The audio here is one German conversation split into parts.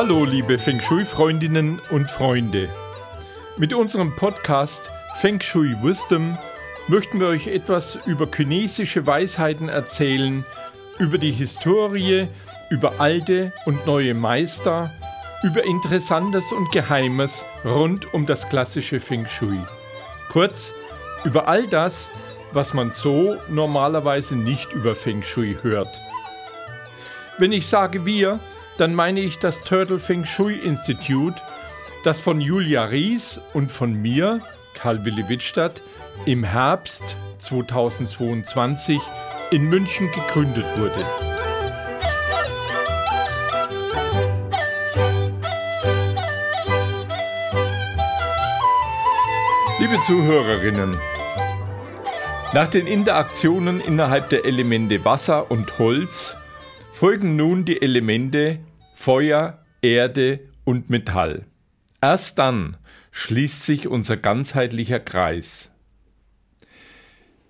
Hallo, liebe Feng Shui-Freundinnen und Freunde. Mit unserem Podcast Feng Shui Wisdom möchten wir euch etwas über chinesische Weisheiten erzählen, über die Historie, über alte und neue Meister, über Interessantes und Geheimes rund um das klassische Feng Shui. Kurz, über all das, was man so normalerweise nicht über Feng Shui hört. Wenn ich sage wir, dann meine ich das Turtle Feng Shui Institute, das von Julia Ries und von mir, Karl Willi Wittstadt, im Herbst 2022 in München gegründet wurde. Liebe Zuhörerinnen, nach den Interaktionen innerhalb der Elemente Wasser und Holz folgen nun die Elemente Feuer, Erde und Metall. Erst dann schließt sich unser ganzheitlicher Kreis.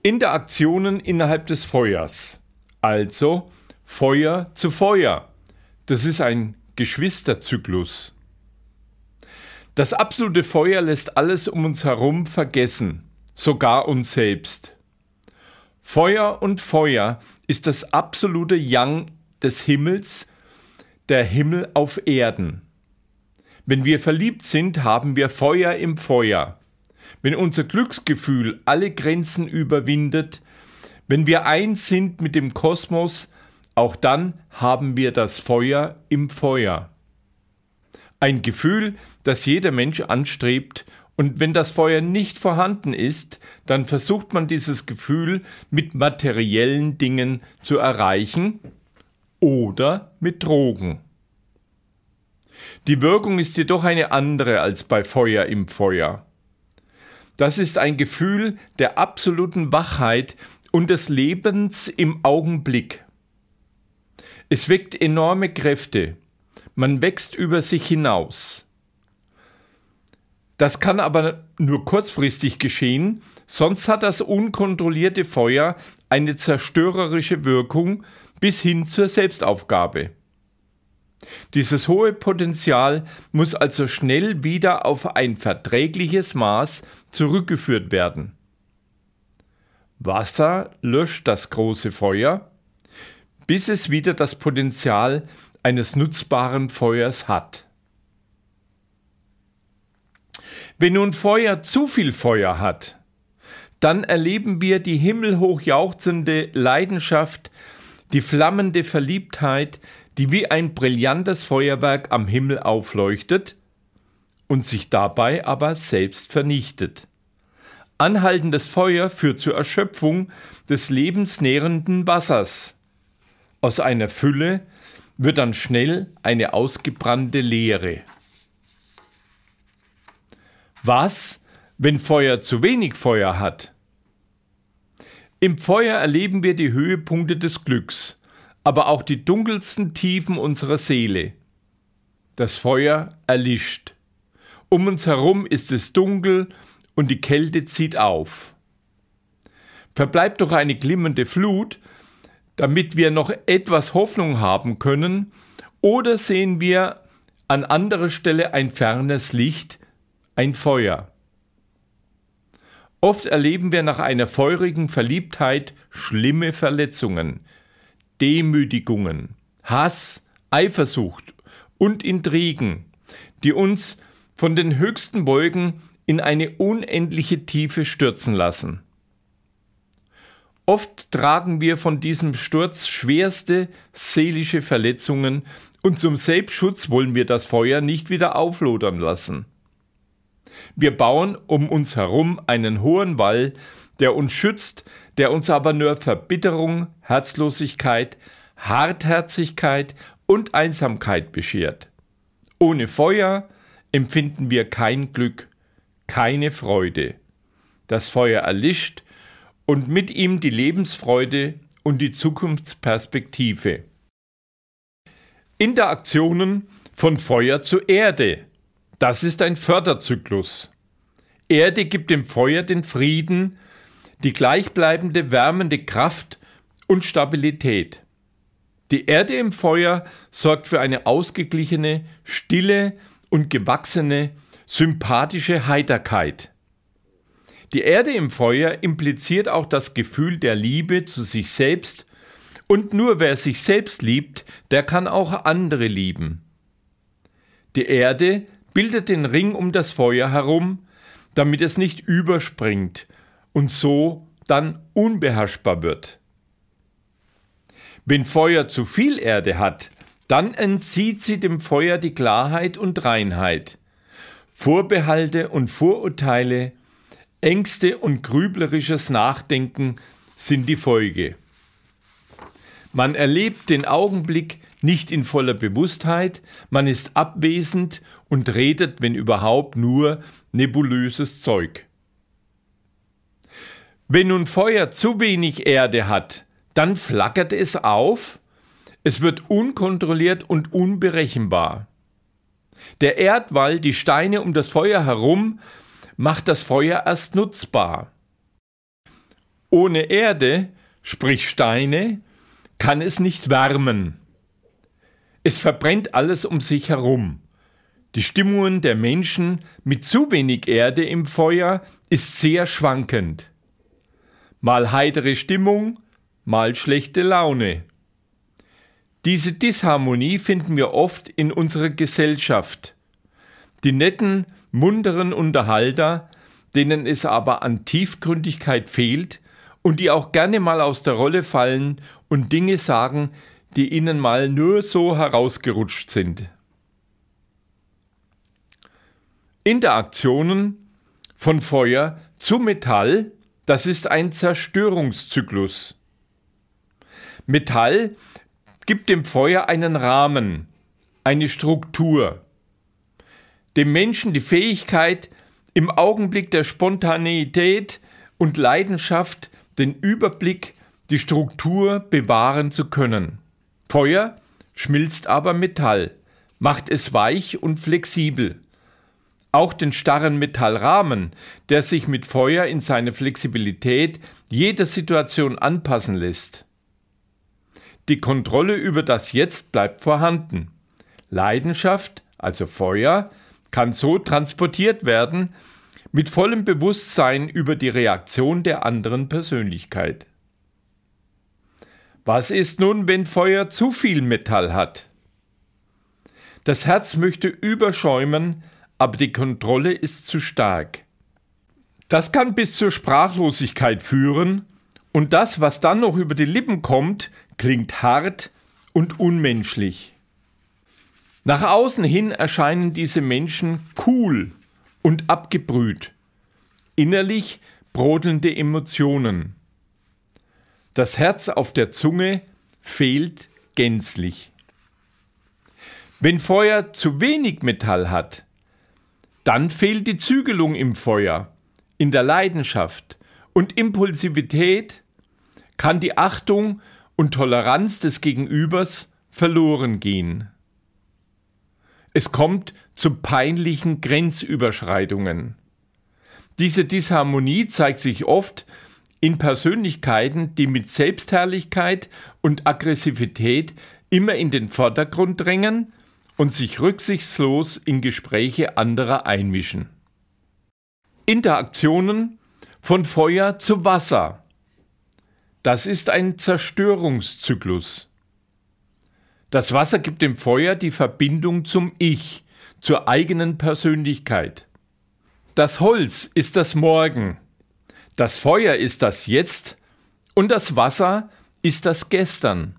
Interaktionen innerhalb des Feuers, also Feuer zu Feuer. Das ist ein Geschwisterzyklus. Das absolute Feuer lässt alles um uns herum vergessen, sogar uns selbst. Feuer und Feuer ist das absolute Yang des Himmels, der Himmel auf Erden. Wenn wir verliebt sind, haben wir Feuer im Feuer. Wenn unser Glücksgefühl alle Grenzen überwindet, wenn wir eins sind mit dem Kosmos, auch dann haben wir das Feuer im Feuer. Ein Gefühl, das jeder Mensch anstrebt, und wenn das Feuer nicht vorhanden ist, dann versucht man dieses Gefühl mit materiellen Dingen zu erreichen, oder mit Drogen. Die Wirkung ist jedoch eine andere als bei Feuer im Feuer. Das ist ein Gefühl der absoluten Wachheit und des Lebens im Augenblick. Es weckt enorme Kräfte. Man wächst über sich hinaus. Das kann aber nur kurzfristig geschehen, sonst hat das unkontrollierte Feuer eine zerstörerische Wirkung bis hin zur Selbstaufgabe. Dieses hohe Potenzial muss also schnell wieder auf ein verträgliches Maß zurückgeführt werden. Wasser löscht das große Feuer, bis es wieder das Potenzial eines nutzbaren Feuers hat. Wenn nun Feuer zu viel Feuer hat, dann erleben wir die himmelhoch jauchzende Leidenschaft die flammende Verliebtheit, die wie ein brillantes Feuerwerk am Himmel aufleuchtet und sich dabei aber selbst vernichtet. Anhaltendes Feuer führt zur Erschöpfung des lebensnährenden Wassers. Aus einer Fülle wird dann schnell eine ausgebrannte Leere. Was, wenn Feuer zu wenig Feuer hat? Im Feuer erleben wir die Höhepunkte des Glücks, aber auch die dunkelsten Tiefen unserer Seele. Das Feuer erlischt. Um uns herum ist es dunkel und die Kälte zieht auf. Verbleibt doch eine glimmende Flut, damit wir noch etwas Hoffnung haben können, oder sehen wir an anderer Stelle ein fernes Licht, ein Feuer. Oft erleben wir nach einer feurigen Verliebtheit schlimme Verletzungen, Demütigungen, Hass, Eifersucht und Intrigen, die uns von den höchsten Wolken in eine unendliche Tiefe stürzen lassen. Oft tragen wir von diesem Sturz schwerste seelische Verletzungen und zum Selbstschutz wollen wir das Feuer nicht wieder auflodern lassen. Wir bauen um uns herum einen hohen Wall, der uns schützt, der uns aber nur Verbitterung, Herzlosigkeit, Hartherzigkeit und Einsamkeit beschert. Ohne Feuer empfinden wir kein Glück, keine Freude. Das Feuer erlischt und mit ihm die Lebensfreude und die Zukunftsperspektive. Interaktionen von Feuer zu Erde. Das ist ein Förderzyklus. Erde gibt dem Feuer den Frieden, die gleichbleibende wärmende Kraft und Stabilität. Die Erde im Feuer sorgt für eine ausgeglichene, stille und gewachsene, sympathische Heiterkeit. Die Erde im Feuer impliziert auch das Gefühl der Liebe zu sich selbst und nur wer sich selbst liebt, der kann auch andere lieben. Die Erde bildet den Ring um das Feuer herum, damit es nicht überspringt und so dann unbeherrschbar wird. Wenn Feuer zu viel Erde hat, dann entzieht sie dem Feuer die Klarheit und Reinheit. Vorbehalte und Vorurteile, Ängste und grüblerisches Nachdenken sind die Folge. Man erlebt den Augenblick nicht in voller Bewusstheit, man ist abwesend und redet, wenn überhaupt, nur nebulöses Zeug. Wenn nun Feuer zu wenig Erde hat, dann flackert es auf, es wird unkontrolliert und unberechenbar. Der Erdwall, die Steine um das Feuer herum, macht das Feuer erst nutzbar. Ohne Erde, sprich Steine, kann es nicht wärmen. Es verbrennt alles um sich herum. Die Stimmungen der Menschen mit zu wenig Erde im Feuer ist sehr schwankend. Mal heitere Stimmung, mal schlechte Laune. Diese Disharmonie finden wir oft in unserer Gesellschaft. Die netten, munteren Unterhalter, denen es aber an Tiefgründigkeit fehlt und die auch gerne mal aus der Rolle fallen und Dinge sagen, die ihnen mal nur so herausgerutscht sind. Interaktionen von Feuer zu Metall, das ist ein Zerstörungszyklus. Metall gibt dem Feuer einen Rahmen, eine Struktur. Dem Menschen die Fähigkeit, im Augenblick der Spontaneität und Leidenschaft den Überblick, die Struktur bewahren zu können. Feuer schmilzt aber Metall, macht es weich und flexibel. Auch den starren Metallrahmen, der sich mit Feuer in seiner Flexibilität jeder Situation anpassen lässt. Die Kontrolle über das Jetzt bleibt vorhanden. Leidenschaft, also Feuer, kann so transportiert werden, mit vollem Bewusstsein über die Reaktion der anderen Persönlichkeit. Was ist nun, wenn Feuer zu viel Metall hat? Das Herz möchte überschäumen, aber die Kontrolle ist zu stark. Das kann bis zur Sprachlosigkeit führen, und das, was dann noch über die Lippen kommt, klingt hart und unmenschlich. Nach außen hin erscheinen diese Menschen cool und abgebrüht, innerlich brodelnde Emotionen. Das Herz auf der Zunge fehlt gänzlich. Wenn Feuer zu wenig Metall hat, dann fehlt die Zügelung im Feuer, in der Leidenschaft und Impulsivität kann die Achtung und Toleranz des Gegenübers verloren gehen. Es kommt zu peinlichen Grenzüberschreitungen. Diese Disharmonie zeigt sich oft in Persönlichkeiten, die mit Selbstherrlichkeit und Aggressivität immer in den Vordergrund drängen und sich rücksichtslos in Gespräche anderer einmischen. Interaktionen von Feuer zu Wasser das ist ein Zerstörungszyklus. Das Wasser gibt dem Feuer die Verbindung zum Ich, zur eigenen Persönlichkeit. Das Holz ist das Morgen, das Feuer ist das Jetzt und das Wasser ist das Gestern.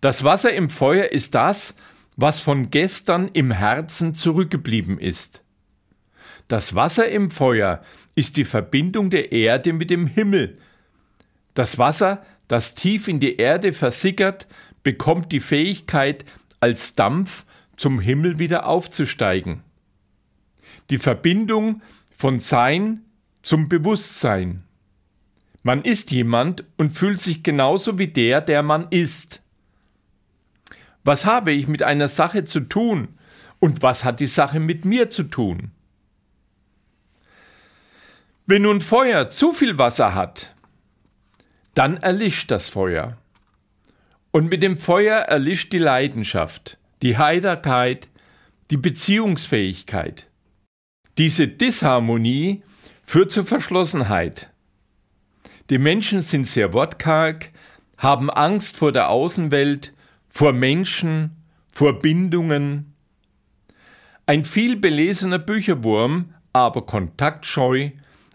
Das Wasser im Feuer ist das, was von gestern im Herzen zurückgeblieben ist. Das Wasser im Feuer ist die Verbindung der Erde mit dem Himmel, das Wasser, das tief in die Erde versickert, bekommt die Fähigkeit, als Dampf zum Himmel wieder aufzusteigen. Die Verbindung von Sein zum Bewusstsein. Man ist jemand und fühlt sich genauso wie der, der man ist. Was habe ich mit einer Sache zu tun und was hat die Sache mit mir zu tun? Wenn nun Feuer zu viel Wasser hat, dann erlischt das Feuer. Und mit dem Feuer erlischt die Leidenschaft, die Heiterkeit, die Beziehungsfähigkeit. Diese Disharmonie führt zur Verschlossenheit. Die Menschen sind sehr wortkarg, haben Angst vor der Außenwelt, vor Menschen, vor Bindungen. Ein vielbelesener Bücherwurm, aber kontaktscheu,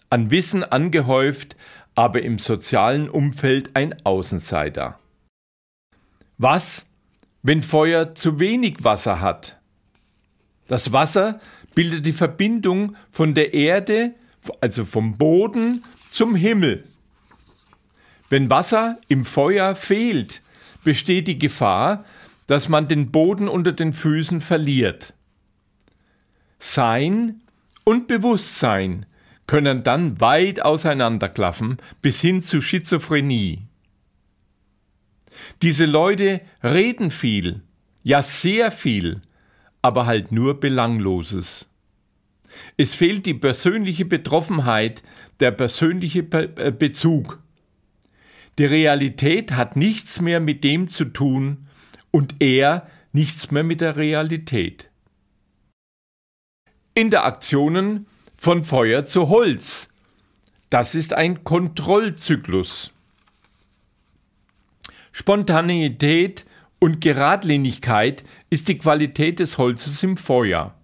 an Wissen angehäuft, aber im sozialen Umfeld ein Außenseiter. Was, wenn Feuer zu wenig Wasser hat? Das Wasser bildet die Verbindung von der Erde, also vom Boden zum Himmel. Wenn Wasser im Feuer fehlt, besteht die Gefahr, dass man den Boden unter den Füßen verliert. Sein und Bewusstsein können dann weit auseinanderklaffen bis hin zu Schizophrenie. Diese Leute reden viel, ja sehr viel, aber halt nur Belangloses. Es fehlt die persönliche Betroffenheit, der persönliche äh, Bezug. Die Realität hat nichts mehr mit dem zu tun und er nichts mehr mit der Realität. Interaktionen von Feuer zu Holz. Das ist ein Kontrollzyklus. Spontaneität und Geradlinigkeit ist die Qualität des Holzes im Feuer.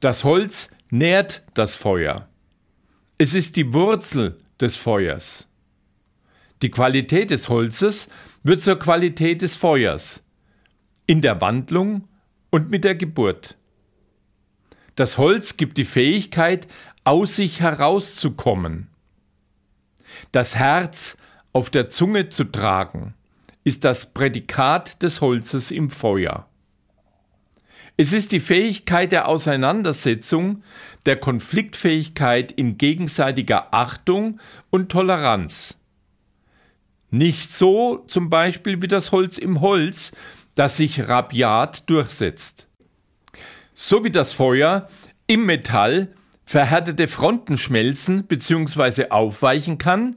Das Holz nährt das Feuer. Es ist die Wurzel des Feuers. Die Qualität des Holzes wird zur Qualität des Feuers in der Wandlung und mit der Geburt. Das Holz gibt die Fähigkeit, aus sich herauszukommen. Das Herz auf der Zunge zu tragen, ist das Prädikat des Holzes im Feuer. Es ist die Fähigkeit der Auseinandersetzung, der Konfliktfähigkeit in gegenseitiger Achtung und Toleranz. Nicht so zum Beispiel wie das Holz im Holz, das sich rabiat durchsetzt. So wie das Feuer im Metall verhärtete Fronten schmelzen bzw. aufweichen kann,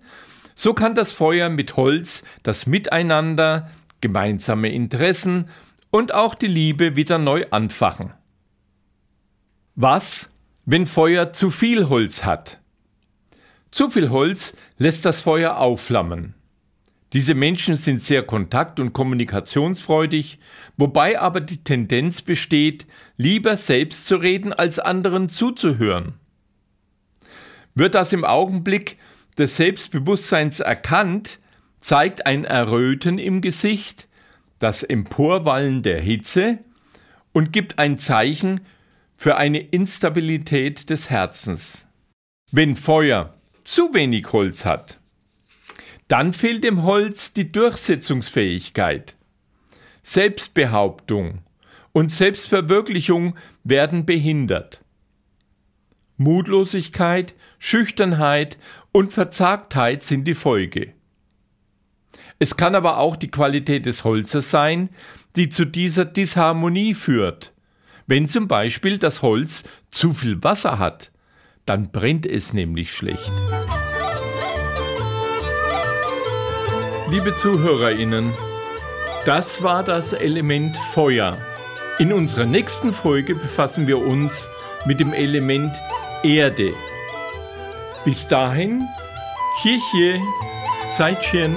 so kann das Feuer mit Holz das Miteinander, gemeinsame Interessen und auch die Liebe wieder neu anfachen. Was, wenn Feuer zu viel Holz hat? Zu viel Holz lässt das Feuer aufflammen. Diese Menschen sind sehr kontakt- und kommunikationsfreudig, wobei aber die Tendenz besteht, lieber selbst zu reden, als anderen zuzuhören. Wird das im Augenblick des Selbstbewusstseins erkannt, zeigt ein Erröten im Gesicht, das Emporwallen der Hitze und gibt ein Zeichen für eine Instabilität des Herzens. Wenn Feuer zu wenig Holz hat, dann fehlt dem Holz die Durchsetzungsfähigkeit. Selbstbehauptung und Selbstverwirklichung werden behindert. Mutlosigkeit, Schüchternheit und Verzagtheit sind die Folge. Es kann aber auch die Qualität des Holzes sein, die zu dieser Disharmonie führt. Wenn zum Beispiel das Holz zu viel Wasser hat, dann brennt es nämlich schlecht. Liebe ZuhörerInnen, das war das Element Feuer. In unserer nächsten Folge befassen wir uns mit dem Element Erde. Bis dahin, Kirche, Zeitchen.